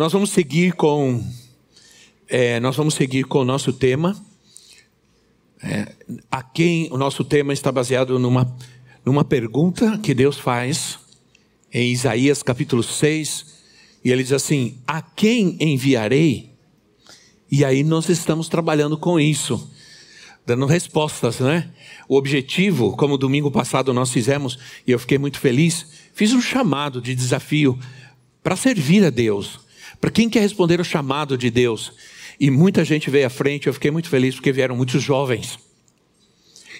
Nós vamos seguir com é, nós vamos seguir com o nosso tema. É, a quem o nosso tema está baseado numa, numa pergunta que Deus faz em Isaías capítulo 6, e ele diz assim: A quem enviarei? E aí nós estamos trabalhando com isso, dando respostas, né? O objetivo, como domingo passado nós fizemos, e eu fiquei muito feliz, fiz um chamado de desafio para servir a Deus para quem quer responder o chamado de Deus. E muita gente veio à frente, eu fiquei muito feliz porque vieram muitos jovens.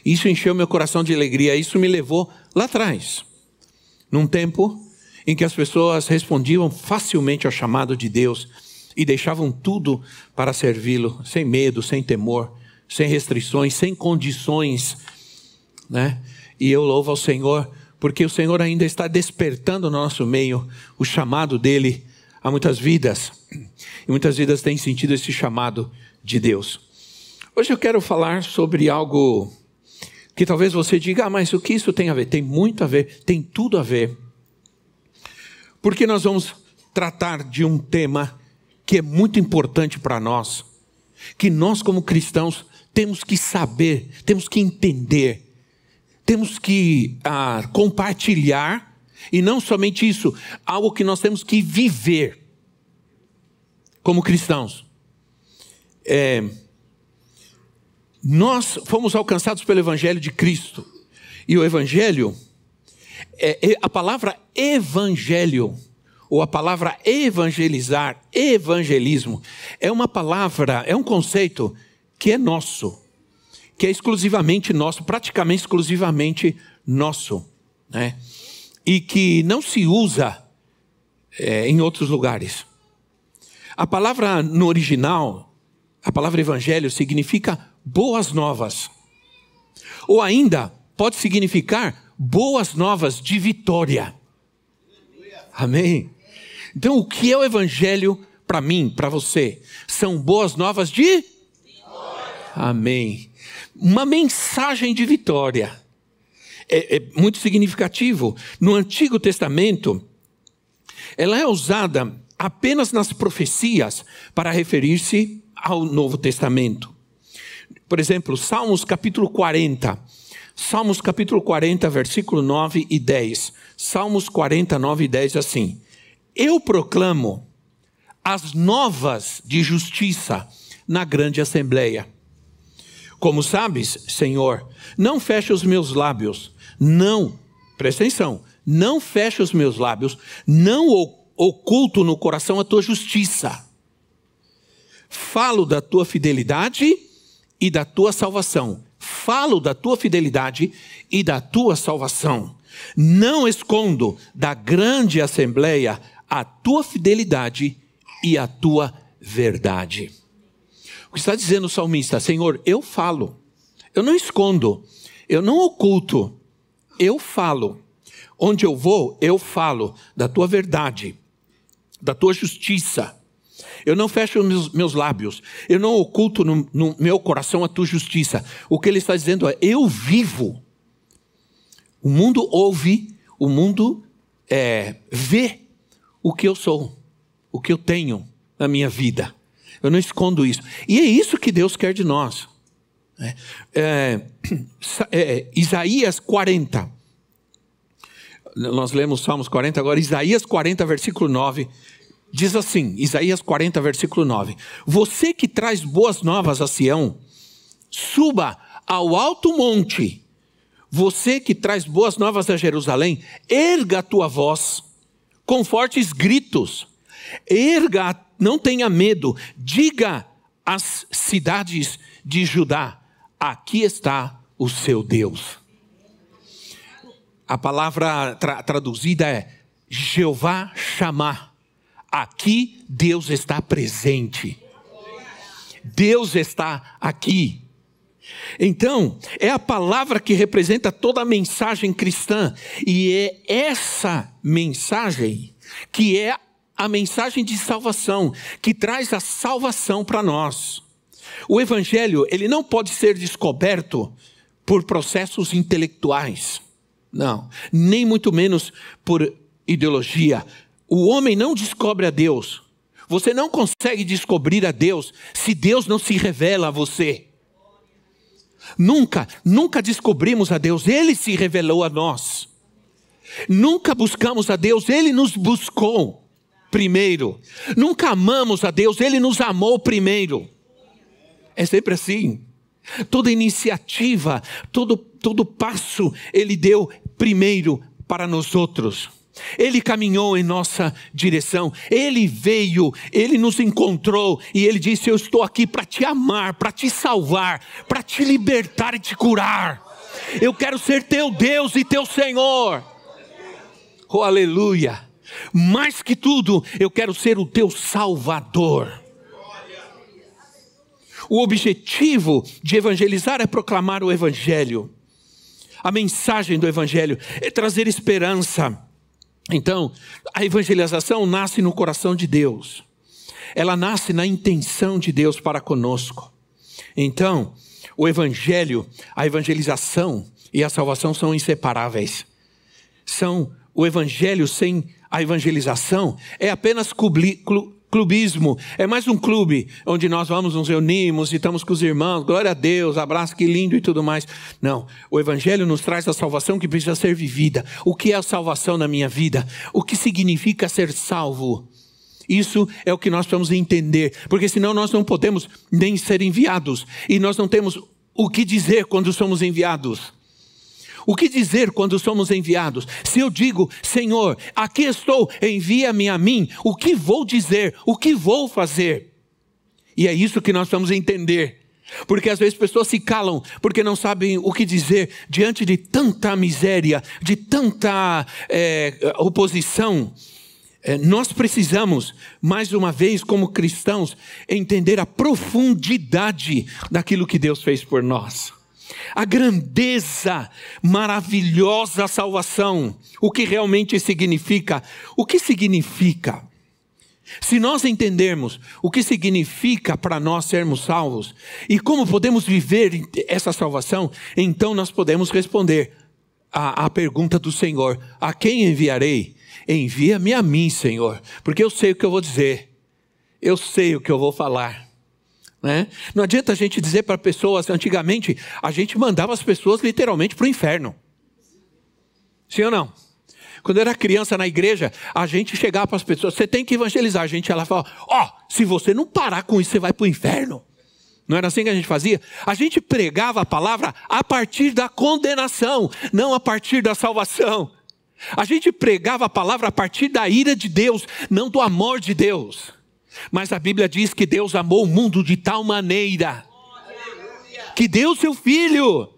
Isso encheu meu coração de alegria, isso me levou lá atrás, num tempo em que as pessoas respondiam facilmente ao chamado de Deus e deixavam tudo para servi-lo, sem medo, sem temor, sem restrições, sem condições, né? E eu louvo ao Senhor, porque o Senhor ainda está despertando no nosso meio o chamado dele Há muitas vidas, e muitas vidas têm sentido esse chamado de Deus. Hoje eu quero falar sobre algo que talvez você diga, ah, mas o que isso tem a ver? Tem muito a ver, tem tudo a ver. Porque nós vamos tratar de um tema que é muito importante para nós, que nós, como cristãos, temos que saber, temos que entender, temos que ah, compartilhar e não somente isso, algo que nós temos que viver como cristãos. É, nós fomos alcançados pelo Evangelho de Cristo. E o Evangelho, é, é, a palavra evangelho, ou a palavra evangelizar, evangelismo, é uma palavra, é um conceito que é nosso, que é exclusivamente nosso, praticamente exclusivamente nosso. Né? E que não se usa é, em outros lugares. A palavra no original, a palavra evangelho, significa boas novas. Ou ainda pode significar boas novas de vitória. Amém? Então, o que é o evangelho para mim, para você? São boas novas de. Amém. Uma mensagem de vitória é, é muito significativo. No Antigo Testamento, ela é usada apenas nas profecias para referir-se ao Novo Testamento. Por exemplo, Salmos capítulo 40. Salmos capítulo 40, versículo 9 e 10. Salmos 40, 9 e 10 assim: Eu proclamo as novas de justiça na grande assembleia. Como sabes, Senhor, não feche os meus lábios, não, presta atenção, não feche os meus lábios, não oculto no coração a tua justiça. Falo da tua fidelidade e da tua salvação. Falo da tua fidelidade e da tua salvação. Não escondo da grande assembleia a tua fidelidade e a tua verdade. O que está dizendo o salmista? Senhor, eu falo, eu não escondo, eu não oculto, eu falo. Onde eu vou, eu falo da tua verdade, da tua justiça. Eu não fecho meus, meus lábios, eu não oculto no, no meu coração a tua justiça. O que ele está dizendo é: eu vivo. O mundo ouve, o mundo é, vê o que eu sou, o que eu tenho na minha vida. Eu não escondo isso. E é isso que Deus quer de nós. É, é, é, Isaías 40. Nós lemos Salmos 40, agora Isaías 40, versículo 9. Diz assim: Isaías 40, versículo 9: Você que traz boas novas a Sião, suba ao alto monte. Você que traz boas novas a Jerusalém, erga a tua voz com fortes gritos. Erga, não tenha medo. Diga às cidades de Judá: aqui está o seu Deus. A palavra tra traduzida é Jeová chamar. aqui Deus está presente. Deus está aqui. Então, é a palavra que representa toda a mensagem cristã, e é essa mensagem que é a mensagem de salvação, que traz a salvação para nós. O evangelho, ele não pode ser descoberto por processos intelectuais. Não, nem muito menos por ideologia. O homem não descobre a Deus. Você não consegue descobrir a Deus se Deus não se revela a você. Nunca, nunca descobrimos a Deus, Ele se revelou a nós. Nunca buscamos a Deus, Ele nos buscou primeiro. Nunca amamos a Deus, Ele nos amou primeiro. É sempre assim. Toda iniciativa, todo, todo passo, Ele deu primeiro para nós outros. Ele caminhou em nossa direção, ele veio, ele nos encontrou e ele disse: Eu estou aqui para te amar, para te salvar, para te libertar e te curar. Eu quero ser teu Deus e teu Senhor. Oh, aleluia! Mais que tudo, eu quero ser o teu Salvador. O objetivo de evangelizar é proclamar o Evangelho. A mensagem do Evangelho é trazer esperança então, a evangelização nasce no coração de Deus. Ela nasce na intenção de Deus para conosco. Então, o evangelho, a evangelização e a salvação são inseparáveis. São o evangelho sem a evangelização é apenas clubismo, é mais um clube onde nós vamos, nos reunimos e estamos com os irmãos, glória a Deus, abraço, que lindo e tudo mais. Não, o Evangelho nos traz a salvação que precisa ser vivida. O que é a salvação na minha vida? O que significa ser salvo? Isso é o que nós precisamos entender, porque senão nós não podemos nem ser enviados e nós não temos o que dizer quando somos enviados. O que dizer quando somos enviados? Se eu digo, Senhor, aqui estou, envia-me a mim, o que vou dizer? O que vou fazer? E é isso que nós vamos entender. Porque às vezes pessoas se calam porque não sabem o que dizer diante de tanta miséria, de tanta é, oposição. É, nós precisamos, mais uma vez, como cristãos, entender a profundidade daquilo que Deus fez por nós a grandeza maravilhosa salvação, o que realmente significa. O que significa? Se nós entendermos o que significa para nós sermos salvos e como podemos viver essa salvação, então nós podemos responder à, à pergunta do Senhor: A quem enviarei? Envia-me a mim, Senhor, porque eu sei o que eu vou dizer, eu sei o que eu vou falar. Né? Não adianta a gente dizer para pessoas, antigamente, a gente mandava as pessoas literalmente para o inferno. Sim ou não? Quando era criança na igreja, a gente chegava para as pessoas, você tem que evangelizar. A gente ela falava, ó, oh, se você não parar com isso, você vai para o inferno. Não era assim que a gente fazia? A gente pregava a palavra a partir da condenação, não a partir da salvação. A gente pregava a palavra a partir da ira de Deus, não do amor de Deus. Mas a Bíblia diz que Deus amou o mundo de tal maneira que deu seu filho.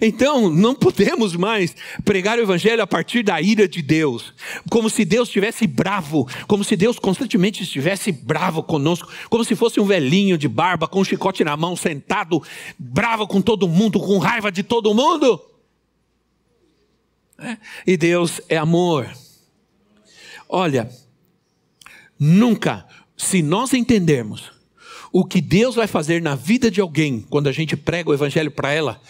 Então, não podemos mais pregar o evangelho a partir da ira de Deus, como se Deus estivesse bravo, como se Deus constantemente estivesse bravo conosco, como se fosse um velhinho de barba com um chicote na mão, sentado, bravo com todo mundo, com raiva de todo mundo. É? E Deus é amor. Olha, nunca se nós entendermos o que Deus vai fazer na vida de alguém quando a gente prega o evangelho para ela,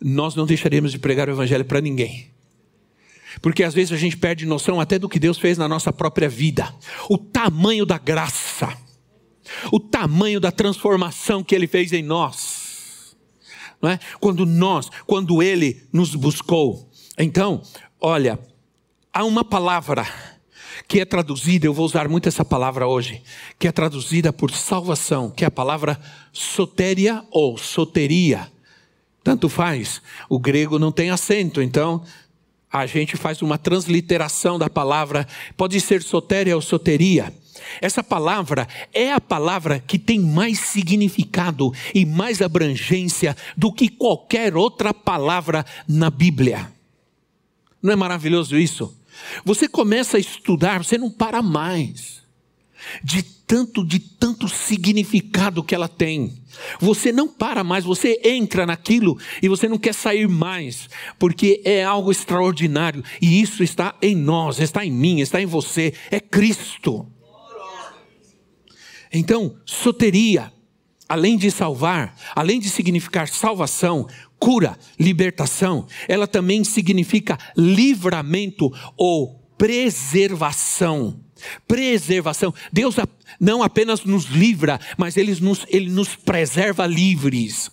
nós não deixaremos de pregar o evangelho para ninguém. Porque às vezes a gente perde noção até do que Deus fez na nossa própria vida, o tamanho da graça, o tamanho da transformação que Ele fez em nós. Não é? Quando nós, quando Ele nos buscou. Então, olha, há uma palavra que é traduzida, eu vou usar muito essa palavra hoje, que é traduzida por salvação, que é a palavra sotéria ou soteria. Tanto faz, o grego não tem acento, então a gente faz uma transliteração da palavra, pode ser sotéria ou soteria. Essa palavra é a palavra que tem mais significado e mais abrangência do que qualquer outra palavra na Bíblia. Não é maravilhoso isso? Você começa a estudar, você não para mais. de tanto, de tanto significado que ela tem. Você não para mais, você entra naquilo e você não quer sair mais, porque é algo extraordinário e isso está em nós, está em mim, está em você, é Cristo. Então, soteria, além de salvar, além de significar salvação, cura, libertação, ela também significa livramento ou preservação. Preservação. Deus não apenas nos livra, mas Ele nos, Ele nos preserva livres.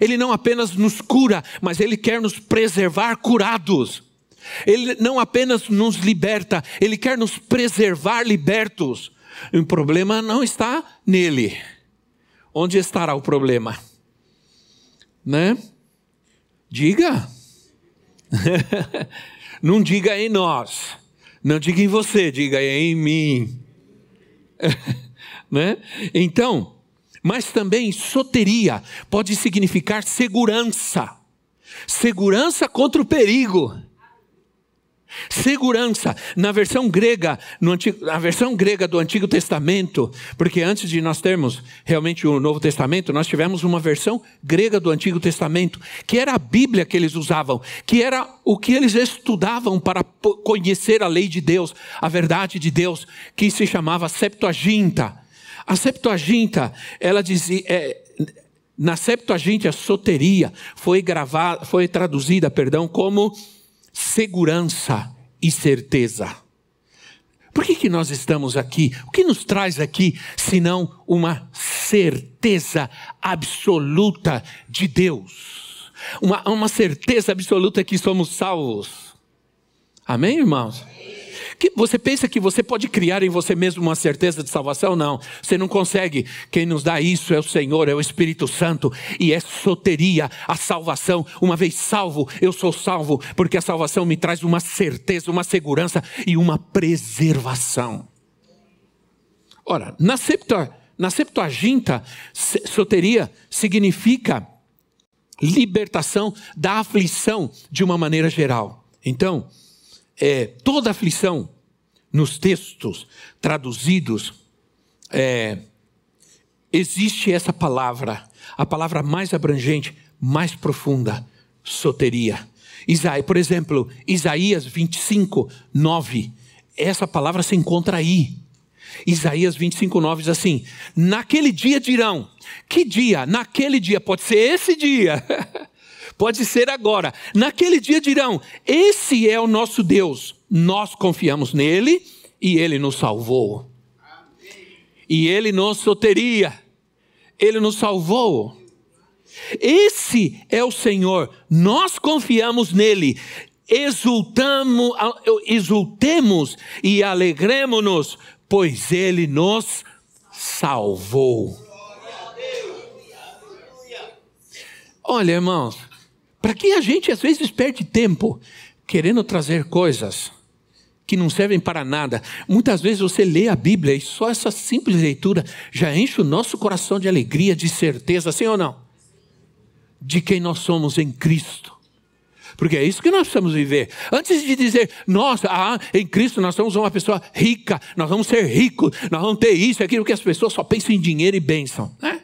Ele não apenas nos cura, mas Ele quer nos preservar curados. Ele não apenas nos liberta, Ele quer nos preservar libertos. O problema não está nele. Onde estará o problema? Né? Diga. não diga em nós. Não diga em você, diga em mim. né? Então, mas também soteria pode significar segurança. Segurança contra o perigo. Segurança na versão grega, no antigo, na versão grega do Antigo Testamento, porque antes de nós termos realmente o Novo Testamento, nós tivemos uma versão grega do Antigo Testamento, que era a Bíblia que eles usavam, que era o que eles estudavam para conhecer a lei de Deus, a verdade de Deus, que se chamava Septuaginta. A Septuaginta, ela dizia, é, na Septuaginta, a soteria foi gravada, foi traduzida, perdão, como segurança e certeza. Por que, que nós estamos aqui? O que nos traz aqui, senão uma certeza absoluta de Deus? Uma, uma certeza absoluta que somos salvos. Amém, irmãos? Que você pensa que você pode criar em você mesmo uma certeza de salvação? Não, você não consegue. Quem nos dá isso é o Senhor, é o Espírito Santo, e é soteria, a salvação. Uma vez salvo, eu sou salvo, porque a salvação me traz uma certeza, uma segurança e uma preservação. Ora, na, na Septuaginta, soteria significa libertação da aflição de uma maneira geral. Então, é, toda aflição nos textos traduzidos, é, existe essa palavra, a palavra mais abrangente, mais profunda, soteria. Isaías, por exemplo, Isaías 25, 9, essa palavra se encontra aí. Isaías 25, 9 diz assim: Naquele dia dirão, que dia? Naquele dia, pode ser esse dia. Pode ser agora. Naquele dia dirão: Esse é o nosso Deus. Nós confiamos nele e ele nos salvou. E ele nos soteria. Ele nos salvou. Esse é o Senhor. Nós confiamos nele. Exultamos, exultemos e alegremos-nos, pois ele nos salvou. Olha, irmãos, para que a gente às vezes perde tempo querendo trazer coisas que não servem para nada? Muitas vezes você lê a Bíblia e só essa simples leitura já enche o nosso coração de alegria, de certeza, sim ou não? De quem nós somos em Cristo. Porque é isso que nós precisamos viver. Antes de dizer, nossa, ah, em Cristo nós somos uma pessoa rica, nós vamos ser ricos, nós vamos ter isso, aquilo que as pessoas só pensam em dinheiro e bênção. Né?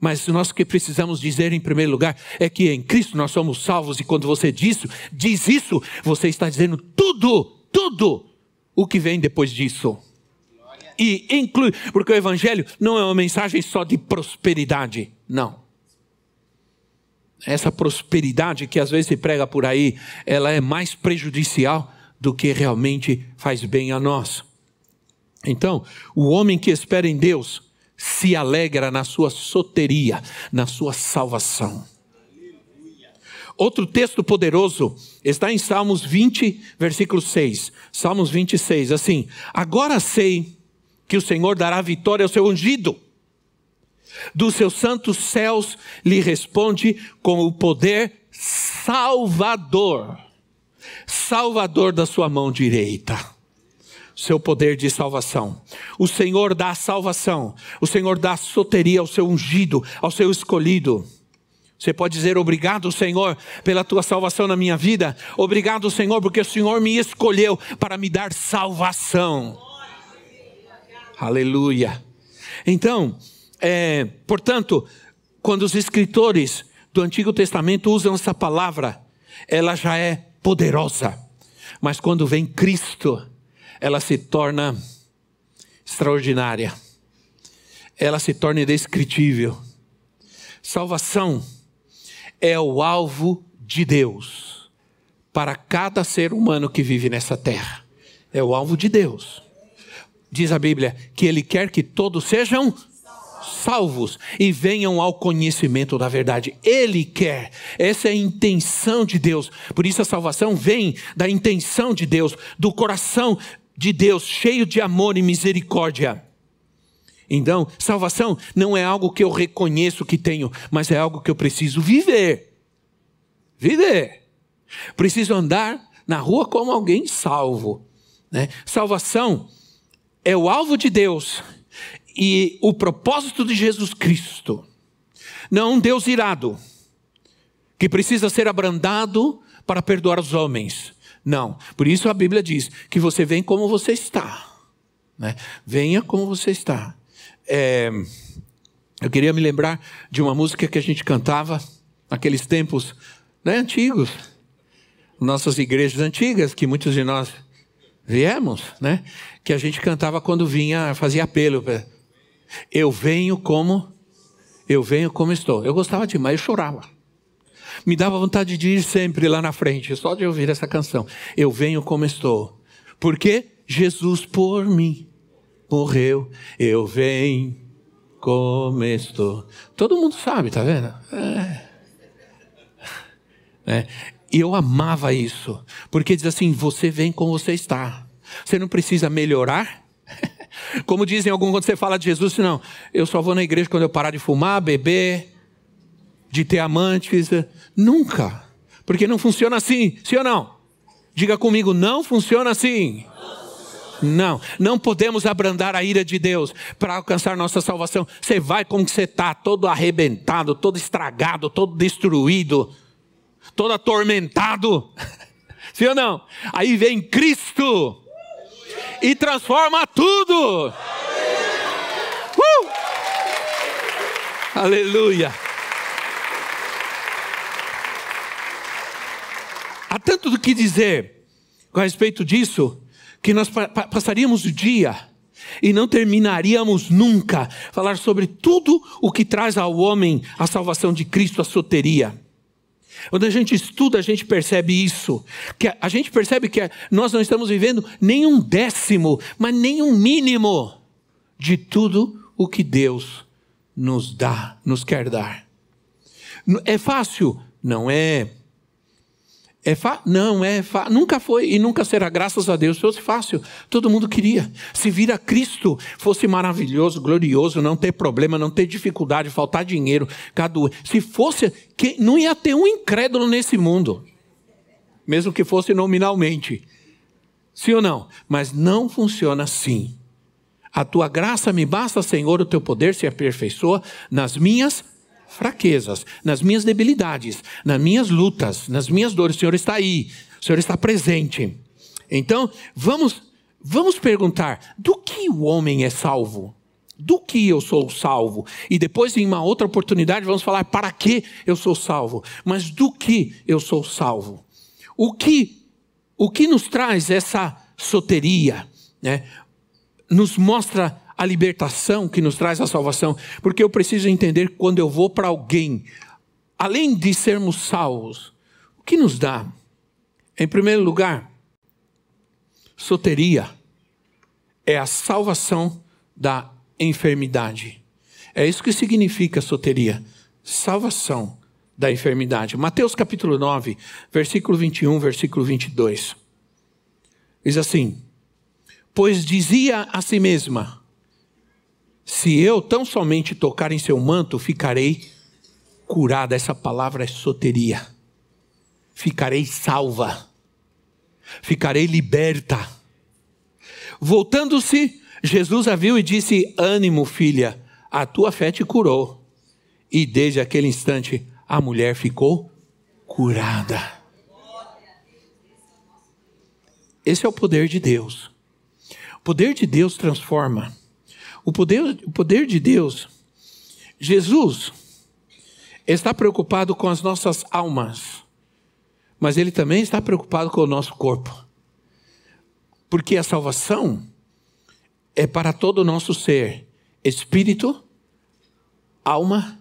Mas nós que precisamos dizer em primeiro lugar é que em Cristo nós somos salvos, e quando você diz isso, diz isso, você está dizendo tudo, tudo o que vem depois disso. E inclui, porque o Evangelho não é uma mensagem só de prosperidade, não. Essa prosperidade que às vezes se prega por aí, ela é mais prejudicial do que realmente faz bem a nós. Então, o homem que espera em Deus, se alegra na sua soteria, na sua salvação. Outro texto poderoso está em Salmos 20, versículo 6. Salmos 26, assim: Agora sei que o Senhor dará vitória ao seu ungido. Dos seus santos céus lhe responde com o poder salvador. Salvador da sua mão direita seu poder de salvação. O Senhor dá salvação. O Senhor dá soteria ao seu ungido, ao seu escolhido. Você pode dizer obrigado, Senhor, pela tua salvação na minha vida. Obrigado, Senhor, porque o Senhor me escolheu para me dar salvação. Aleluia. Então, é, portanto, quando os escritores do Antigo Testamento usam essa palavra, ela já é poderosa. Mas quando vem Cristo, ela se torna extraordinária. Ela se torna indescritível. Salvação é o alvo de Deus para cada ser humano que vive nessa terra. É o alvo de Deus. Diz a Bíblia que Ele quer que todos sejam salvos e venham ao conhecimento da verdade. Ele quer, essa é a intenção de Deus. Por isso a salvação vem da intenção de Deus, do coração de Deus, cheio de amor e misericórdia. Então, salvação não é algo que eu reconheço que tenho, mas é algo que eu preciso viver. Viver. Preciso andar na rua como alguém salvo. Né? Salvação é o alvo de Deus e o propósito de Jesus Cristo. Não um Deus irado, que precisa ser abrandado para perdoar os homens. Não. Por isso a Bíblia diz que você vem como você está. Né? Venha como você está. É, eu queria me lembrar de uma música que a gente cantava naqueles tempos né, antigos, nossas igrejas antigas, que muitos de nós viemos, né? Que a gente cantava quando vinha, fazia apelo. Eu venho como, eu venho como estou. Eu gostava demais, eu chorava. Me dava vontade de ir sempre lá na frente, só de ouvir essa canção. Eu venho como estou. Porque Jesus por mim morreu, eu venho como estou. Todo mundo sabe, tá vendo? É. É. Eu amava isso, porque diz assim: você vem como você está. Você não precisa melhorar. Como dizem alguns quando você fala de Jesus, não, eu só vou na igreja quando eu parar de fumar, beber, de ter amantes. Nunca. Porque não funciona assim, sim ou não? Diga comigo, não funciona assim. Não, não podemos abrandar a ira de Deus para alcançar nossa salvação. Você vai como você está, todo arrebentado, todo estragado, todo destruído, todo atormentado. Sim ou não? Aí vem Cristo e transforma tudo. Uh! Aleluia. Há tanto do que dizer a respeito disso que nós passaríamos o dia e não terminaríamos nunca falar sobre tudo o que traz ao homem a salvação de Cristo, a soteria. Quando a gente estuda, a gente percebe isso. Que a gente percebe que nós não estamos vivendo nem um décimo, mas nem um mínimo de tudo o que Deus nos dá, nos quer dar. É fácil? Não é. É fa... Não, é fa... nunca foi e nunca será, graças a Deus, fosse fácil. Todo mundo queria. Se vir a Cristo fosse maravilhoso, glorioso, não ter problema, não ter dificuldade, faltar dinheiro, cadu... se fosse, não ia ter um incrédulo nesse mundo, mesmo que fosse nominalmente. Sim ou não? Mas não funciona assim. A tua graça me basta, Senhor, o teu poder se aperfeiçoa nas minhas fraquezas, nas minhas debilidades, nas minhas lutas, nas minhas dores. O Senhor está aí, o Senhor está presente. Então, vamos, vamos perguntar: do que o homem é salvo? Do que eu sou salvo? E depois, em uma outra oportunidade, vamos falar para que eu sou salvo. Mas do que eu sou salvo? O que, o que nos traz essa soteria? Né? Nos mostra a libertação que nos traz a salvação, porque eu preciso entender quando eu vou para alguém, além de sermos salvos, o que nos dá? Em primeiro lugar, soteria é a salvação da enfermidade. É isso que significa soteria, salvação da enfermidade. Mateus capítulo 9, versículo 21, versículo 22. Diz assim: Pois dizia a si mesma: se eu tão somente tocar em seu manto, ficarei curada. Essa palavra é soteria. Ficarei salva. Ficarei liberta. Voltando-se, Jesus a viu e disse: Ânimo, filha, a tua fé te curou. E desde aquele instante a mulher ficou curada. Esse é o poder de Deus. O poder de Deus transforma O poder, o poder de Deus. Jesus está preocupado com as nossas almas, mas ele também está preocupado com o nosso corpo. Porque a salvação é para todo o nosso ser, espírito, alma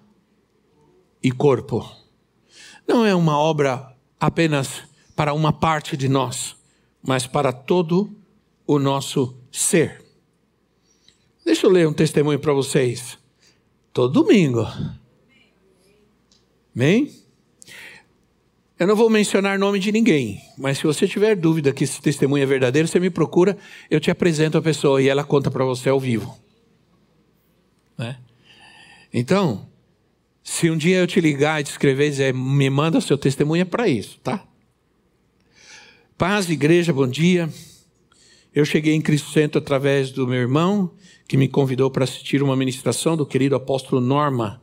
e corpo. Não é uma obra apenas para uma parte de nós, mas para todo o nosso ser. Deixa eu ler um testemunho para vocês. Todo domingo. Amém? Eu não vou mencionar nome de ninguém, mas se você tiver dúvida que esse testemunho é verdadeiro, você me procura, eu te apresento a pessoa e ela conta para você ao vivo. Né? Então, se um dia eu te ligar e te escrever dizer, me manda seu testemunho, é para isso, tá? Paz, igreja, bom dia. Eu cheguei em Cristo Centro através do meu irmão, que me convidou para assistir uma ministração do querido apóstolo Norma.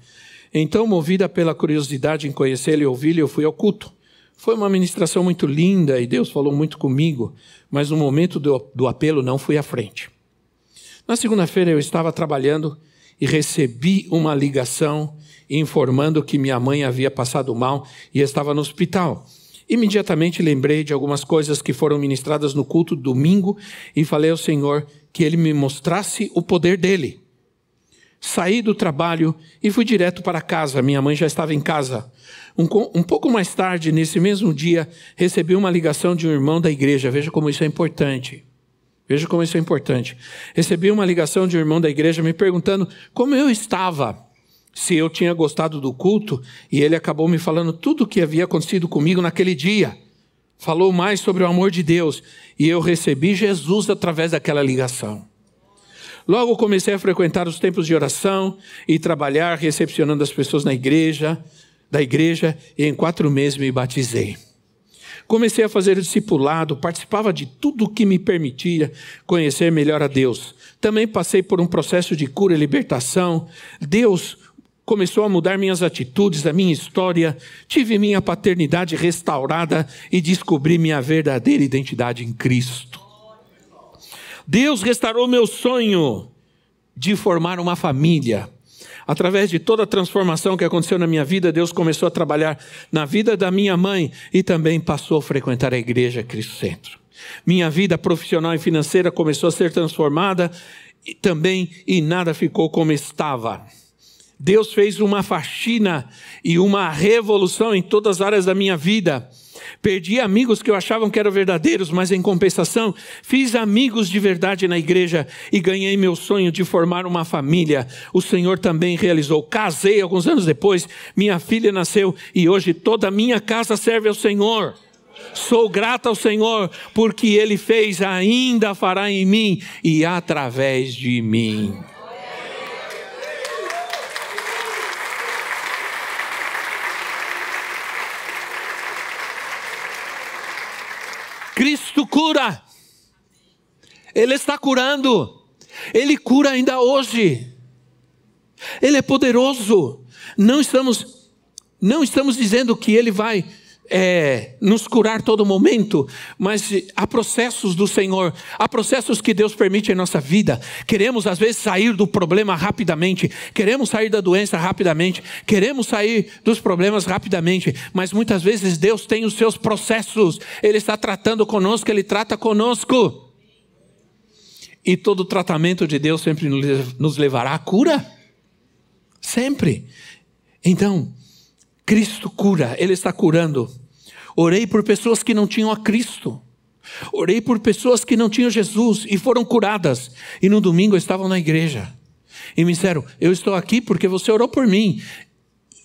Então, movida pela curiosidade em conhecê-lo e ouvi-lo, eu fui ao culto. Foi uma ministração muito linda e Deus falou muito comigo, mas no momento do, do apelo não fui à frente. Na segunda-feira eu estava trabalhando e recebi uma ligação informando que minha mãe havia passado mal e estava no hospital. Imediatamente lembrei de algumas coisas que foram ministradas no culto domingo e falei ao Senhor que ele me mostrasse o poder dele. Saí do trabalho e fui direto para casa. Minha mãe já estava em casa. Um, um, pouco mais tarde, nesse mesmo dia, recebi uma ligação de um irmão da igreja. Veja como isso é importante. Veja como isso é importante. Recebi uma ligação de um irmão da igreja me perguntando como eu estava, se eu tinha gostado do culto, e ele acabou me falando tudo o que havia acontecido comigo naquele dia. Falou mais sobre o amor de Deus, e eu recebi Jesus através daquela ligação. Logo comecei a frequentar os templos de oração e trabalhar recepcionando as pessoas na igreja, da igreja, e em quatro meses me batizei. Comecei a fazer discipulado, participava de tudo o que me permitia conhecer melhor a Deus. Também passei por um processo de cura e libertação. Deus começou a mudar minhas atitudes, a minha história. Tive minha paternidade restaurada e descobri minha verdadeira identidade em Cristo. Deus restaurou meu sonho de formar uma família. Através de toda a transformação que aconteceu na minha vida, Deus começou a trabalhar na vida da minha mãe e também passou a frequentar a igreja Cristo Centro. Minha vida profissional e financeira começou a ser transformada e também e nada ficou como estava. Deus fez uma faxina e uma revolução em todas as áreas da minha vida. Perdi amigos que eu achava que eram verdadeiros, mas em compensação, fiz amigos de verdade na igreja e ganhei meu sonho de formar uma família. O Senhor também realizou. Casei alguns anos depois, minha filha nasceu e hoje toda a minha casa serve ao Senhor. Sou grata ao Senhor porque Ele fez, ainda fará em mim e através de mim. Cristo cura. Ele está curando. Ele cura ainda hoje. Ele é poderoso. Não estamos, não estamos dizendo que ele vai é, nos curar todo momento, mas há processos do Senhor, há processos que Deus permite em nossa vida. Queremos às vezes sair do problema rapidamente, queremos sair da doença rapidamente, queremos sair dos problemas rapidamente, mas muitas vezes Deus tem os seus processos, Ele está tratando conosco, Ele trata conosco. E todo tratamento de Deus sempre nos levará à cura. Sempre. Então, Cristo cura, Ele está curando. Orei por pessoas que não tinham a Cristo. Orei por pessoas que não tinham Jesus e foram curadas. E no domingo estavam na igreja. E me disseram: Eu estou aqui porque você orou por mim.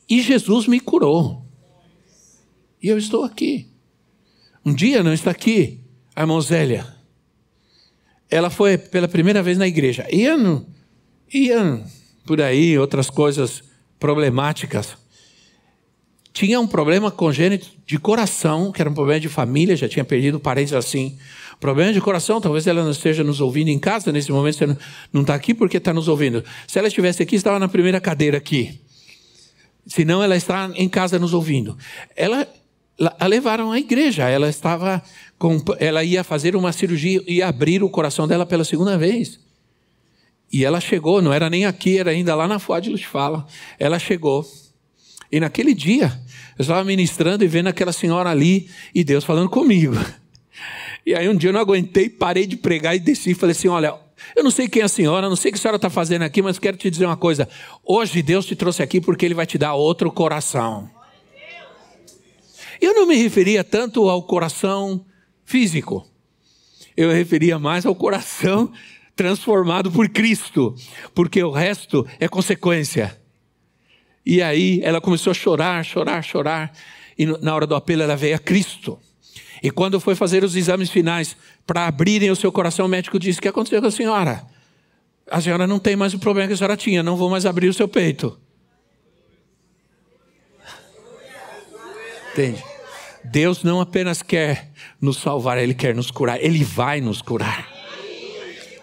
E Jesus me curou. E eu estou aqui. Um dia não está aqui a irmã Zélia. Ela foi pela primeira vez na igreja. Ia, no, ia por aí, outras coisas problemáticas tinha um problema congênito de coração, que era um problema de família, já tinha perdido parentes assim. Problema de coração, talvez ela não esteja nos ouvindo em casa, nesse momento você não está aqui porque está nos ouvindo. Se ela estivesse aqui, estava na primeira cadeira aqui. Se não, ela está em casa nos ouvindo. Ela a levaram à igreja, ela estava com, ela ia fazer uma cirurgia e abrir o coração dela pela segunda vez. E ela chegou, não era nem aqui, era ainda lá na Foz de Luz Fala. Ela chegou. E naquele dia, eu estava ministrando e vendo aquela senhora ali e Deus falando comigo. E aí um dia eu não aguentei, parei de pregar e desci e falei assim: olha, eu não sei quem é a senhora, não sei o que a senhora está fazendo aqui, mas quero te dizer uma coisa. Hoje Deus te trouxe aqui porque Ele vai te dar outro coração. Eu não me referia tanto ao coração físico. Eu me referia mais ao coração transformado por Cristo, porque o resto é consequência. E aí ela começou a chorar, chorar, chorar, e na hora do apelo ela veio a Cristo. E quando foi fazer os exames finais para abrirem o seu coração, o médico disse: O que aconteceu com a senhora? A senhora não tem mais o problema que a senhora tinha, não vou mais abrir o seu peito. Entende? Deus não apenas quer nos salvar, Ele quer nos curar, Ele vai nos curar.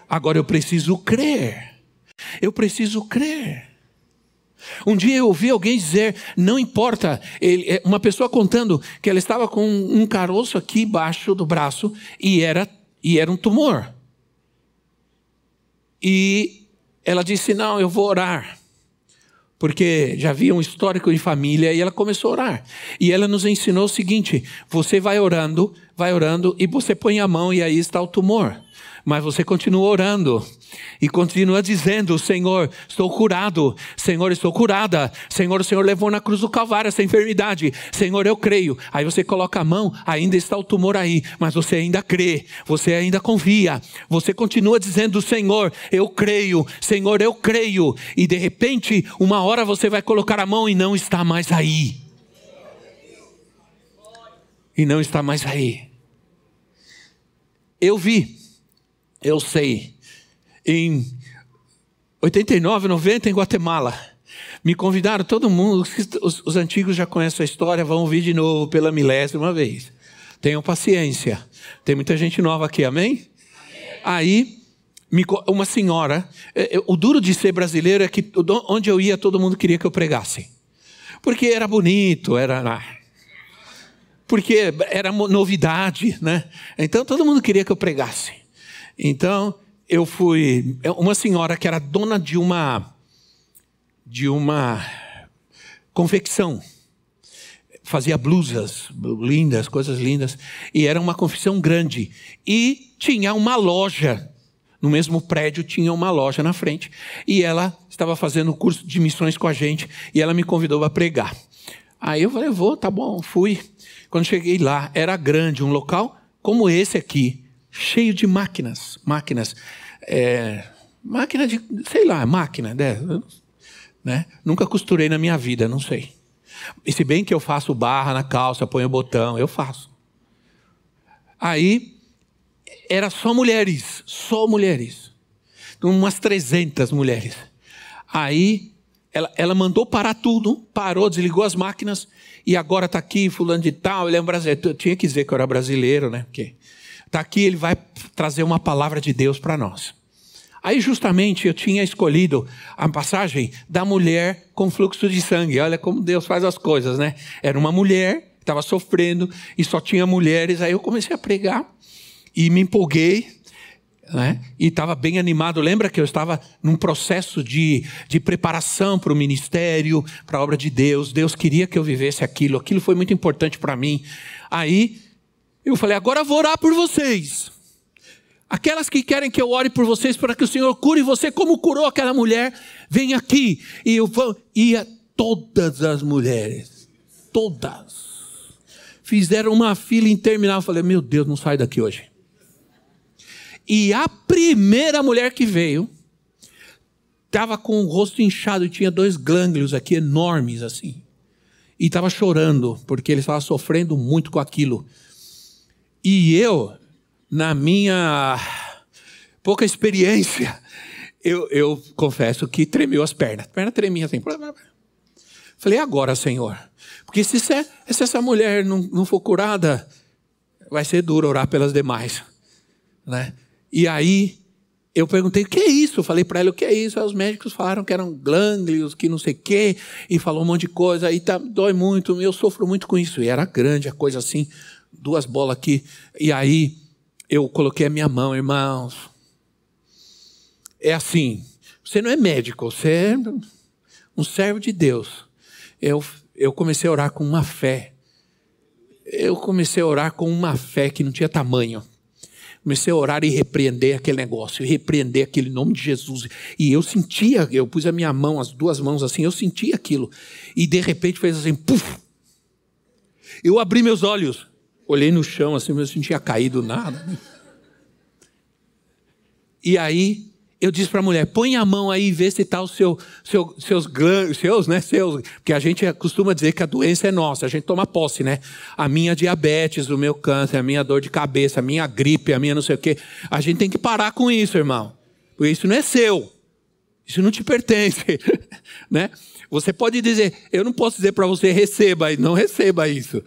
Agora eu preciso crer. Eu preciso crer. Um dia eu ouvi alguém dizer, não importa, ele, é, uma pessoa contando que ela estava com um caroço aqui embaixo do braço e era, e era um tumor. E ela disse: Não, eu vou orar. Porque já havia um histórico de família e ela começou a orar. E ela nos ensinou o seguinte: você vai orando, vai orando e você põe a mão e aí está o tumor mas você continua orando e continua dizendo: Senhor, estou curado, Senhor, estou curada, Senhor, o Senhor levou na cruz do Calvário essa enfermidade, Senhor, eu creio. Aí você coloca a mão, ainda está o tumor aí, mas você ainda crê, você ainda confia, você continua dizendo: Senhor, eu creio, Senhor, eu creio, e de repente, uma hora você vai colocar a mão e não está mais aí. E não está mais aí. Eu vi eu sei, em 89, 90, em Guatemala, me convidaram, todo mundo, os, os antigos já conhecem a história, vão ouvir de novo pela milésima vez. Tenham paciência, tem muita gente nova aqui, amém? Aí, uma senhora, é, é, o duro de ser brasileiro é que onde eu ia, todo mundo queria que eu pregasse. Porque era bonito, era. Ah, porque era novidade, né? Então todo mundo queria que eu pregasse. Então, eu fui. É uma senhora que era dona de uma. de uma confecção. Fazia blusas lindas, coisas lindas. E era uma confecção grande. E tinha uma loja. No mesmo prédio tinha uma loja na frente. E ela estava fazendo o curso de missões com a gente. E ela me convidou para pregar. Aí eu falei, vou, tá bom, fui. Quando cheguei lá, era grande, um local como esse aqui cheio de máquinas, máquinas, é, máquina de, sei lá, máquina, né? né? Nunca costurei na minha vida, não sei. E se bem que eu faço barra na calça, ponho botão, eu faço. Aí era só mulheres, só mulheres, umas 300 mulheres. Aí ela, ela mandou parar tudo, parou, desligou as máquinas e agora está aqui fulano de tal, ele é um brasileiro. Eu tinha que dizer que eu era brasileiro, né? Porque Está aqui, ele vai trazer uma palavra de Deus para nós. Aí, justamente, eu tinha escolhido a passagem da mulher com fluxo de sangue. Olha como Deus faz as coisas, né? Era uma mulher estava sofrendo e só tinha mulheres. Aí eu comecei a pregar e me empolguei. Né? E estava bem animado. Lembra que eu estava num processo de, de preparação para o ministério, para a obra de Deus. Deus queria que eu vivesse aquilo. Aquilo foi muito importante para mim. Aí eu falei, agora vou orar por vocês. Aquelas que querem que eu ore por vocês para que o Senhor cure você como curou aquela mulher, vem aqui. E eu vou, ia todas as mulheres, todas. Fizeram uma fila interminável. Eu falei, meu Deus, não sai daqui hoje. E a primeira mulher que veio, estava com o rosto inchado tinha dois glândulos aqui enormes assim. E estava chorando, porque ele estava sofrendo muito com aquilo. E eu, na minha pouca experiência, eu, eu confesso que tremeu as pernas. A perna tremia assim. Falei, agora, Senhor. Porque se, se essa mulher não, não for curada, vai ser duro orar pelas demais. Né? E aí, eu perguntei, o que é isso? Falei para ela, o que é isso? Aí os médicos falaram que eram glândulos, que não sei o quê, e falou um monte de coisa, aí tá, dói muito, eu sofro muito com isso. E era grande a coisa assim, duas bolas aqui. E aí eu coloquei a minha mão, irmãos. É assim, você não é médico, você é um servo de Deus. Eu, eu comecei a orar com uma fé. Eu comecei a orar com uma fé que não tinha tamanho. Comecei a orar e repreender aquele negócio, e repreender aquele nome de Jesus. E eu sentia, eu pus a minha mão, as duas mãos assim, eu sentia aquilo. E de repente fez assim, puf! Eu abri meus olhos, olhei no chão assim, mas não tinha caído nada. E aí eu disse para a mulher: põe a mão aí e vê se está os seu, seu, seus glândulos, seus, né? Seus, porque a gente costuma dizer que a doença é nossa, a gente toma posse, né? A minha diabetes, o meu câncer, a minha dor de cabeça, a minha gripe, a minha não sei o quê. A gente tem que parar com isso, irmão. Porque isso não é seu. Isso não te pertence, né? Você pode dizer, eu não posso dizer para você receba, não receba isso.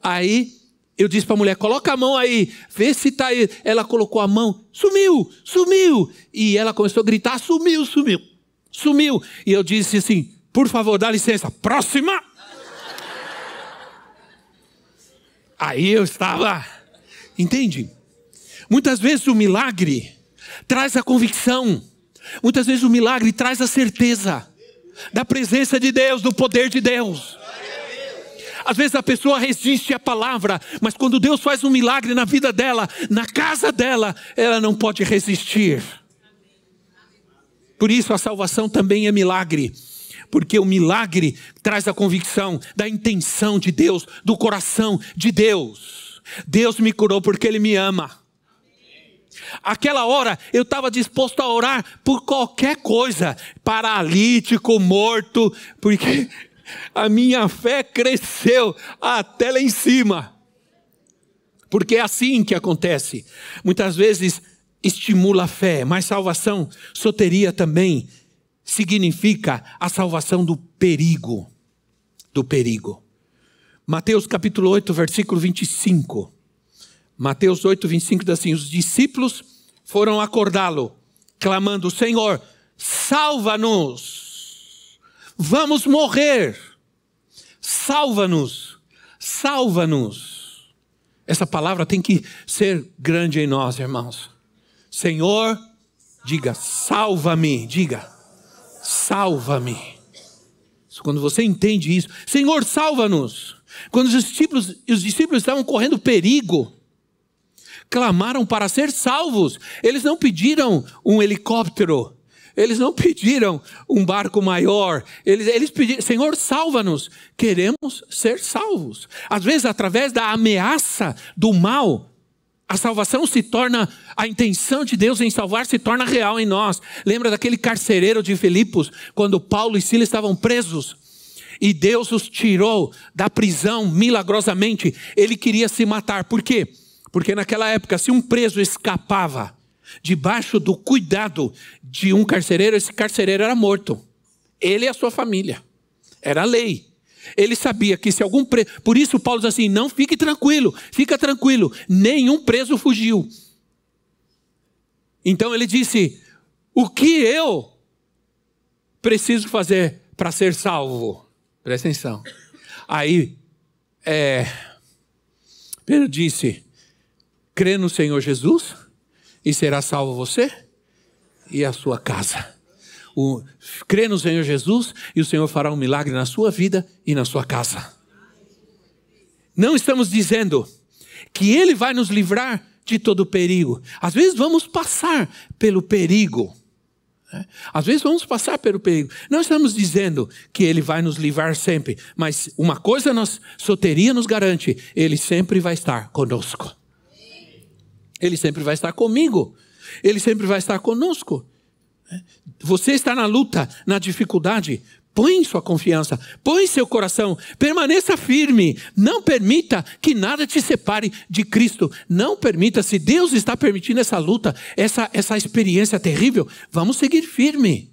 Aí eu disse para a mulher: coloca a mão aí, vê se está aí. Ela colocou a mão, sumiu, sumiu. E ela começou a gritar: sumiu, sumiu, sumiu. E eu disse assim: por favor, dá licença, próxima. Aí eu estava, entende? Muitas vezes o milagre traz a convicção, muitas vezes o milagre traz a certeza da presença de Deus, do poder de Deus. Às vezes a pessoa resiste à palavra, mas quando Deus faz um milagre na vida dela, na casa dela, ela não pode resistir. Por isso a salvação também é milagre. Porque o milagre traz a convicção da intenção de Deus, do coração de Deus. Deus me curou porque Ele me ama. Aquela hora eu estava disposto a orar por qualquer coisa, paralítico, morto, porque a minha fé cresceu até lá em cima. Porque é assim que acontece. Muitas vezes estimula a fé, mas salvação, soteria também, significa a salvação do perigo. Do perigo. Mateus capítulo 8, versículo 25. Mateus 8, 25 diz assim: Os discípulos foram acordá-lo, clamando: Senhor, salva-nos vamos morrer. Salva-nos, salva-nos. Essa palavra tem que ser grande em nós, irmãos. Senhor, diga, salva-me, diga, salva-me. Quando você entende isso, Senhor, salva-nos. Quando os discípulos, os discípulos estavam correndo perigo, clamaram para ser salvos. Eles não pediram um helicóptero, eles não pediram um barco maior. Eles, eles pediram, Senhor, salva-nos. Queremos ser salvos. Às vezes, através da ameaça do mal, a salvação se torna, a intenção de Deus em salvar se torna real em nós. Lembra daquele carcereiro de Filipos, quando Paulo e Silas estavam presos? E Deus os tirou da prisão milagrosamente. Ele queria se matar. Por quê? Porque naquela época, se um preso escapava, debaixo do cuidado de um carcereiro, esse carcereiro era morto. Ele e a sua família. Era a lei. Ele sabia que se algum preso. Por isso, Paulo diz assim: não fique tranquilo, fica tranquilo, nenhum preso fugiu. Então ele disse: o que eu preciso fazer para ser salvo? Presta atenção. Aí, é, Pedro disse: crê no Senhor Jesus e será salvo você e a sua casa. O, crê no Senhor Jesus e o Senhor fará um milagre na sua vida e na sua casa. Não estamos dizendo que Ele vai nos livrar de todo perigo. Às vezes vamos passar pelo perigo. Né? Às vezes vamos passar pelo perigo. Não estamos dizendo que Ele vai nos livrar sempre, mas uma coisa nós soteria nos garante: Ele sempre vai estar conosco. Ele sempre vai estar comigo. Ele sempre vai estar conosco. Você está na luta, na dificuldade, põe sua confiança, põe seu coração, permaneça firme, não permita que nada te separe de Cristo, não permita, se Deus está permitindo essa luta, essa, essa experiência terrível, vamos seguir firme.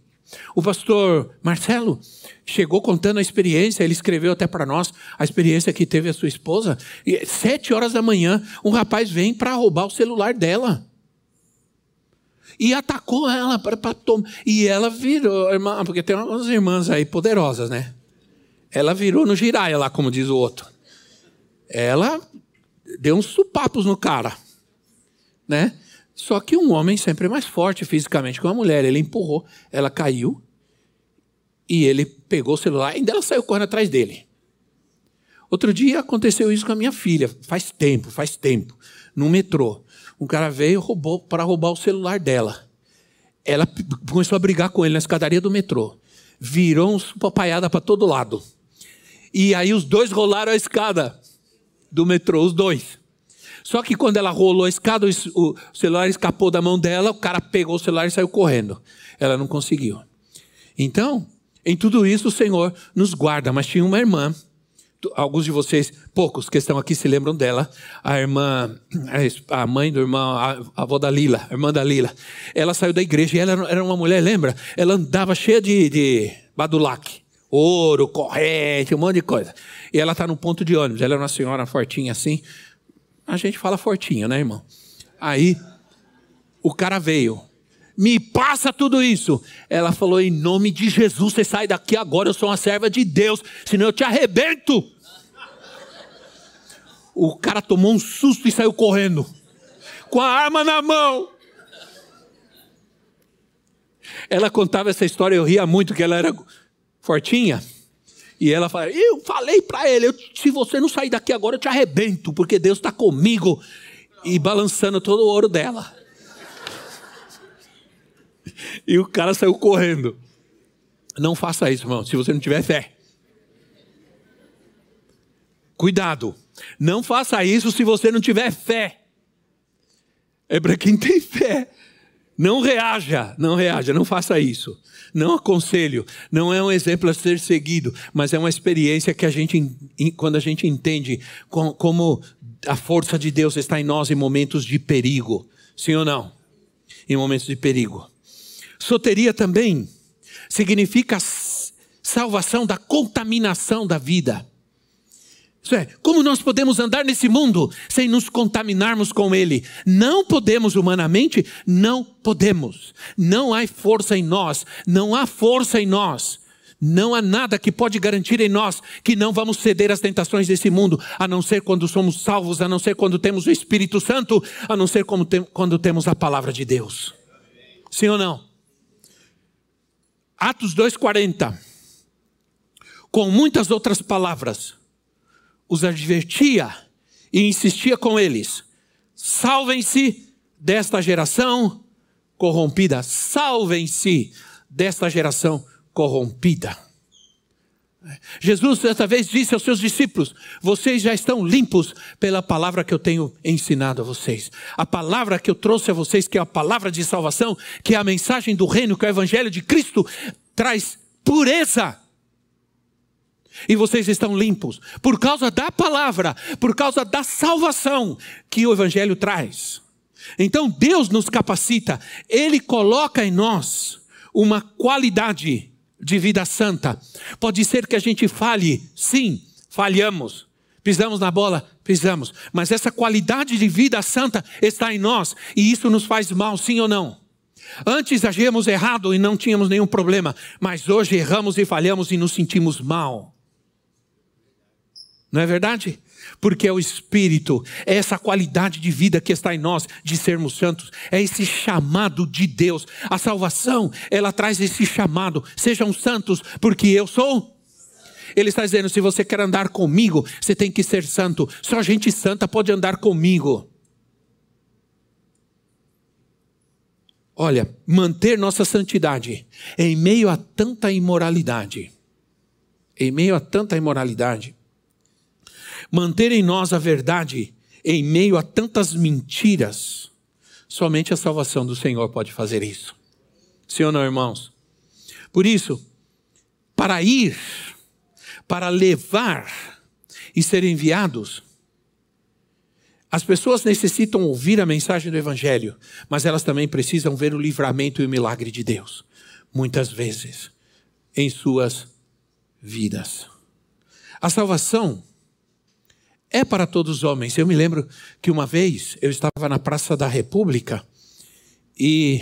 O pastor Marcelo chegou contando a experiência, ele escreveu até para nós a experiência que teve a sua esposa. E sete horas da manhã, um rapaz vem para roubar o celular dela. E atacou ela para tomar. E ela virou, irmã, porque tem umas irmãs aí poderosas, né? Ela virou no giraia lá, como diz o outro. Ela deu uns supapos no cara, né? Só que um homem sempre é mais forte fisicamente que uma mulher. Ele empurrou, ela caiu e ele pegou o celular e ainda ela saiu correndo atrás dele. Outro dia aconteceu isso com a minha filha, faz tempo, faz tempo, no metrô. Um cara veio roubou para roubar o celular dela. Ela começou a brigar com ele na escadaria do metrô. Virou uma papaiada para todo lado. E aí os dois rolaram a escada do metrô, os dois. Só que quando ela rolou a escada, o celular escapou da mão dela, o cara pegou o celular e saiu correndo. Ela não conseguiu. Então, em tudo isso, o Senhor nos guarda. Mas tinha uma irmã alguns de vocês, poucos que estão aqui se lembram dela, a irmã, a mãe do irmão, a avó da Lila, a irmã da Lila. Ela saiu da igreja e ela era uma mulher, lembra? Ela andava cheia de, de badulac, ouro, corrente, um monte de coisa. E ela está no ponto de ônibus, ela é uma senhora fortinha assim. A gente fala fortinha, né, irmão? Aí o cara veio, me passa tudo isso. Ela falou: em nome de Jesus, você sai daqui agora, eu sou uma serva de Deus, senão eu te arrebento. O cara tomou um susto e saiu correndo, com a arma na mão. Ela contava essa história, eu ria muito, que ela era fortinha. E ela falava: Eu falei para ele, se você não sair daqui agora, eu te arrebento, porque Deus está comigo. E balançando todo o ouro dela. E o cara saiu correndo. Não faça isso, irmão, se você não tiver fé. Cuidado. Não faça isso se você não tiver fé. É para quem tem fé. Não reaja, não reaja, não faça isso. Não aconselho, não é um exemplo a ser seguido, mas é uma experiência que a gente, quando a gente entende como a força de Deus está em nós em momentos de perigo. Sim ou não? Em momentos de perigo. Soteria também significa salvação da contaminação da vida. Isso é, como nós podemos andar nesse mundo sem nos contaminarmos com ele? Não podemos humanamente, não podemos. Não há força em nós, não há força em nós. Não há nada que pode garantir em nós que não vamos ceder às tentações desse mundo, a não ser quando somos salvos, a não ser quando temos o Espírito Santo, a não ser quando temos a palavra de Deus. Sim ou não? Atos 2,40, com muitas outras palavras, os advertia e insistia com eles: salvem-se desta geração corrompida, salvem-se desta geração corrompida. Jesus certa vez disse aos seus discípulos: Vocês já estão limpos pela palavra que eu tenho ensinado a vocês. A palavra que eu trouxe a vocês, que é a palavra de salvação, que é a mensagem do reino, que é o evangelho de Cristo, traz pureza. E vocês estão limpos por causa da palavra, por causa da salvação que o evangelho traz. Então Deus nos capacita, Ele coloca em nós uma qualidade de vida santa. Pode ser que a gente falhe, sim, falhamos. Pisamos na bola, pisamos. Mas essa qualidade de vida santa está em nós e isso nos faz mal, sim ou não? Antes agíamos errado e não tínhamos nenhum problema, mas hoje erramos e falhamos e nos sentimos mal. Não é verdade? Porque é o Espírito, é essa qualidade de vida que está em nós, de sermos santos, é esse chamado de Deus. A salvação, ela traz esse chamado: sejam santos, porque eu sou. Ele está dizendo: se você quer andar comigo, você tem que ser santo. Só gente santa pode andar comigo. Olha, manter nossa santidade em meio a tanta imoralidade, em meio a tanta imoralidade, manter em nós a verdade em meio a tantas mentiras, somente a salvação do Senhor pode fazer isso. Ou não, irmãos? Por isso, para ir, para levar e ser enviados, as pessoas necessitam ouvir a mensagem do Evangelho, mas elas também precisam ver o livramento e o milagre de Deus, muitas vezes, em suas vidas. A salvação é para todos os homens. Eu me lembro que uma vez eu estava na Praça da República e,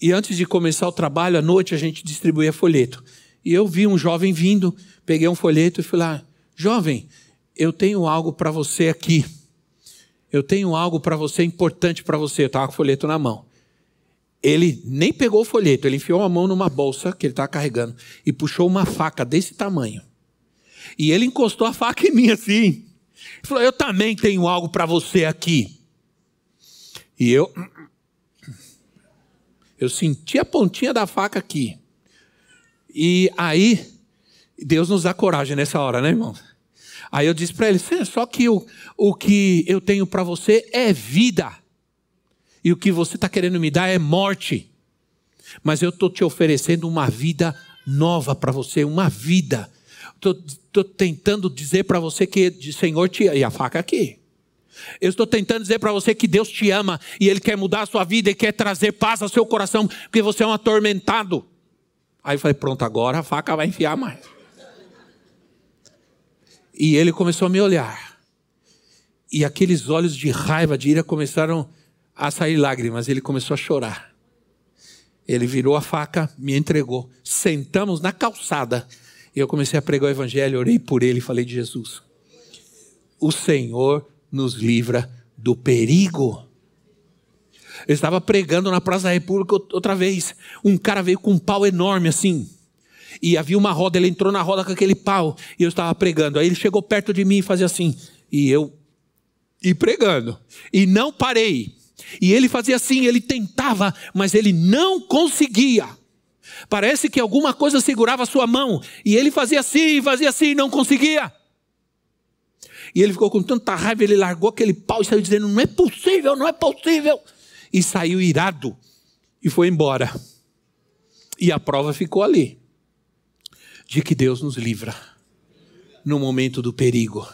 e antes de começar o trabalho, à noite a gente distribuía folheto. E eu vi um jovem vindo, peguei um folheto e fui lá: Jovem, eu tenho algo para você aqui. eu tenho algo para você importante para você. Eu estava com o folheto na mão. Ele nem pegou o folheto, ele enfiou a mão numa bolsa que ele estava carregando e puxou uma faca desse tamanho. E ele encostou a faca em mim assim. Ele falou: Eu também tenho algo para você aqui. E eu. Eu senti a pontinha da faca aqui. E aí, Deus nos dá coragem nessa hora, né, irmão? Aí eu disse para ele: só que o, o que eu tenho para você é vida. E o que você está querendo me dar é morte. Mas eu estou te oferecendo uma vida nova para você, uma vida. Estou tentando dizer para você que o Senhor te. E a faca aqui. Eu estou tentando dizer para você que Deus te ama e Ele quer mudar a sua vida e quer trazer paz ao seu coração, porque você é um atormentado. Aí eu falei: pronto, agora a faca vai enfiar mais. E ele começou a me olhar. E aqueles olhos de raiva, de ira, começaram a sair lágrimas. Ele começou a chorar. Ele virou a faca, me entregou. Sentamos na calçada. E eu comecei a pregar o evangelho, orei por ele falei de Jesus. O Senhor nos livra do perigo. Eu estava pregando na Praça da República outra vez. Um cara veio com um pau enorme assim. E havia uma roda, ele entrou na roda com aquele pau. E eu estava pregando. Aí ele chegou perto de mim e fazia assim. E eu. E pregando. E não parei. E ele fazia assim, ele tentava, mas ele não conseguia. Parece que alguma coisa segurava sua mão. E ele fazia assim, fazia assim, e não conseguia. E ele ficou com tanta raiva, ele largou aquele pau e saiu dizendo: Não é possível, não é possível e saiu irado e foi embora. E a prova ficou ali de que Deus nos livra no momento do perigo.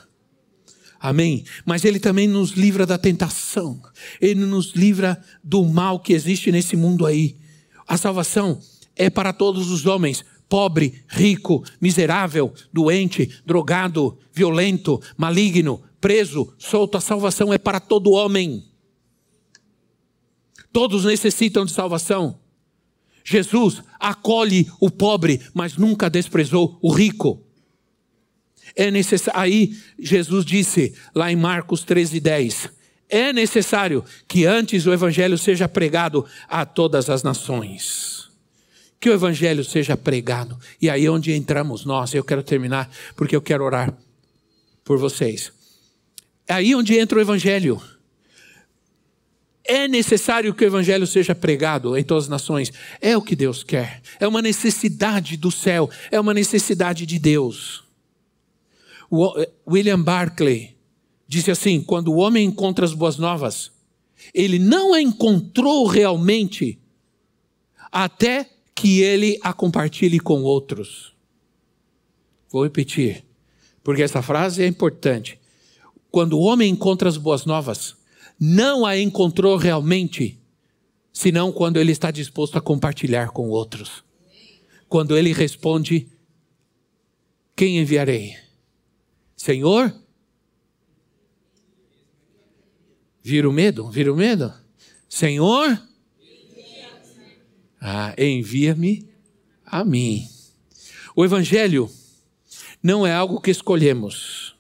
Amém? Mas Ele também nos livra da tentação, Ele nos livra do mal que existe nesse mundo aí. A salvação é para todos os homens, pobre, rico, miserável, doente, drogado, violento, maligno, preso, solto. A salvação é para todo homem. Todos necessitam de salvação. Jesus acolhe o pobre, mas nunca desprezou o rico. É necessário. Aí Jesus disse lá em Marcos 13, 10: É necessário que antes o evangelho seja pregado a todas as nações. Que o evangelho seja pregado. E aí é onde entramos nós. Eu quero terminar porque eu quero orar por vocês. É aí onde entra o evangelho. É necessário que o evangelho seja pregado em todas as nações. É o que Deus quer. É uma necessidade do céu. É uma necessidade de Deus. William Barclay disse assim: quando o homem encontra as boas novas, ele não a encontrou realmente até que ele a compartilhe com outros. Vou repetir, porque essa frase é importante. Quando o homem encontra as boas novas, não a encontrou realmente, senão quando ele está disposto a compartilhar com outros. Quando ele responde: Quem enviarei? Senhor? Vira o medo? Vira o medo? Senhor? Ah, envia-me a mim. O Evangelho não é algo que escolhemos,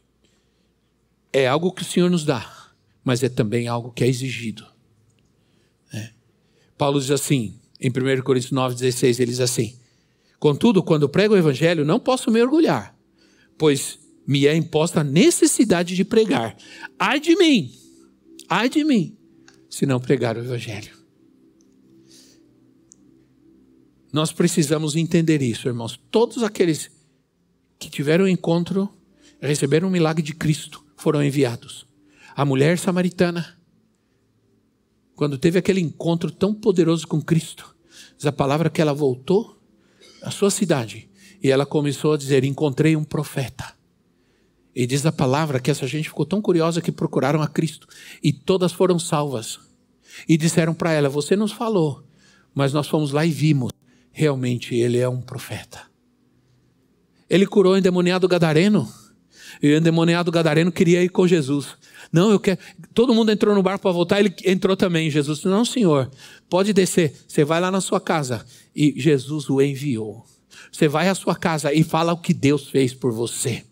é algo que o Senhor nos dá mas é também algo que é exigido. É. Paulo diz assim, em 1 Coríntios 9,16, ele diz assim: Contudo, quando prego o evangelho, não posso me orgulhar, pois me é imposta a necessidade de pregar. Ai de mim, ai de mim, se não pregar o evangelho. Nós precisamos entender isso, irmãos. Todos aqueles que tiveram um encontro, receberam o milagre de Cristo, foram enviados. A mulher samaritana, quando teve aquele encontro tão poderoso com Cristo, diz a palavra que ela voltou à sua cidade e ela começou a dizer: Encontrei um profeta. E diz a palavra que essa gente ficou tão curiosa que procuraram a Cristo e todas foram salvas. E disseram para ela: Você nos falou, mas nós fomos lá e vimos. Realmente ele é um profeta. Ele curou o endemoniado gadareno. E o endemoniado gadareno queria ir com Jesus. Não, eu quero. Todo mundo entrou no barco para voltar, ele entrou também. Jesus disse: Não, senhor, pode descer. Você vai lá na sua casa. E Jesus o enviou. Você vai à sua casa e fala o que Deus fez por você.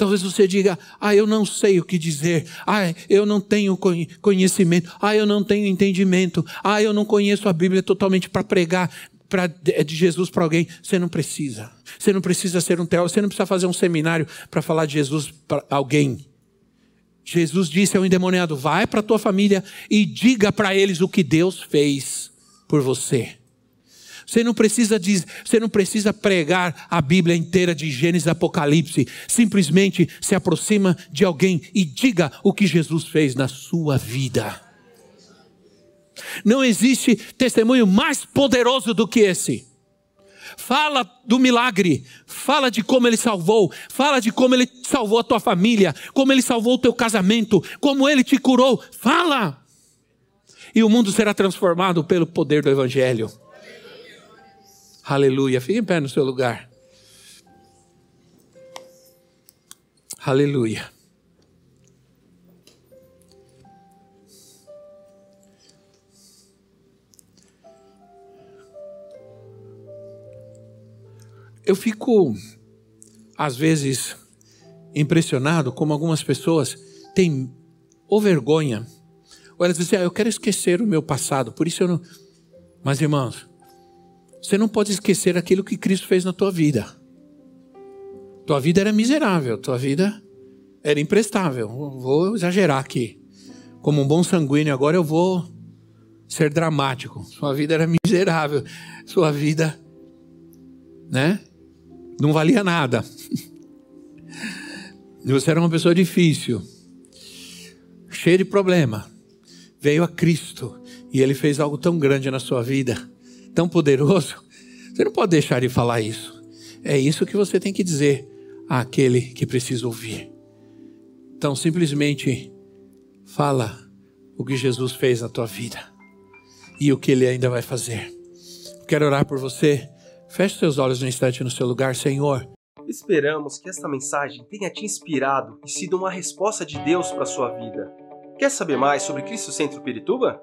Talvez você diga: ah, eu não sei o que dizer, ah, eu não tenho conhecimento, ah, eu não tenho entendimento, ah, eu não conheço a Bíblia totalmente para pregar pra, de Jesus para alguém. Você não precisa. Você não precisa ser um teólogo, você não precisa fazer um seminário para falar de Jesus para alguém. Jesus disse ao endemoniado: vai para a tua família e diga para eles o que Deus fez por você. Você não precisa diz, você não precisa pregar a Bíblia inteira de Gênesis e Apocalipse. Simplesmente se aproxima de alguém e diga o que Jesus fez na sua vida. Não existe testemunho mais poderoso do que esse. Fala do milagre, fala de como ele salvou, fala de como ele salvou a tua família, como ele salvou o teu casamento, como ele te curou. Fala! E o mundo será transformado pelo poder do Evangelho. Aleluia. Fique em pé no seu lugar. Aleluia. Eu fico, às vezes, impressionado como algumas pessoas têm ou vergonha, ou elas dizem, ah, eu quero esquecer o meu passado, por isso eu não. Mas, irmãos, você não pode esquecer aquilo que Cristo fez na tua vida. Tua vida era miserável, tua vida era imprestável. Vou exagerar aqui. Como um bom sanguíneo, agora eu vou ser dramático. Sua vida era miserável. Sua vida, né? Não valia nada. Você era uma pessoa difícil, cheia de problema. Veio a Cristo e Ele fez algo tão grande na sua vida tão poderoso, você não pode deixar de falar isso. É isso que você tem que dizer àquele que precisa ouvir. Então, simplesmente fala o que Jesus fez na tua vida e o que ele ainda vai fazer. Quero orar por você. Feche seus olhos um instante no seu lugar, Senhor. Esperamos que esta mensagem tenha te inspirado e sido uma resposta de Deus para a sua vida. Quer saber mais sobre Cristo Centro Pirituba?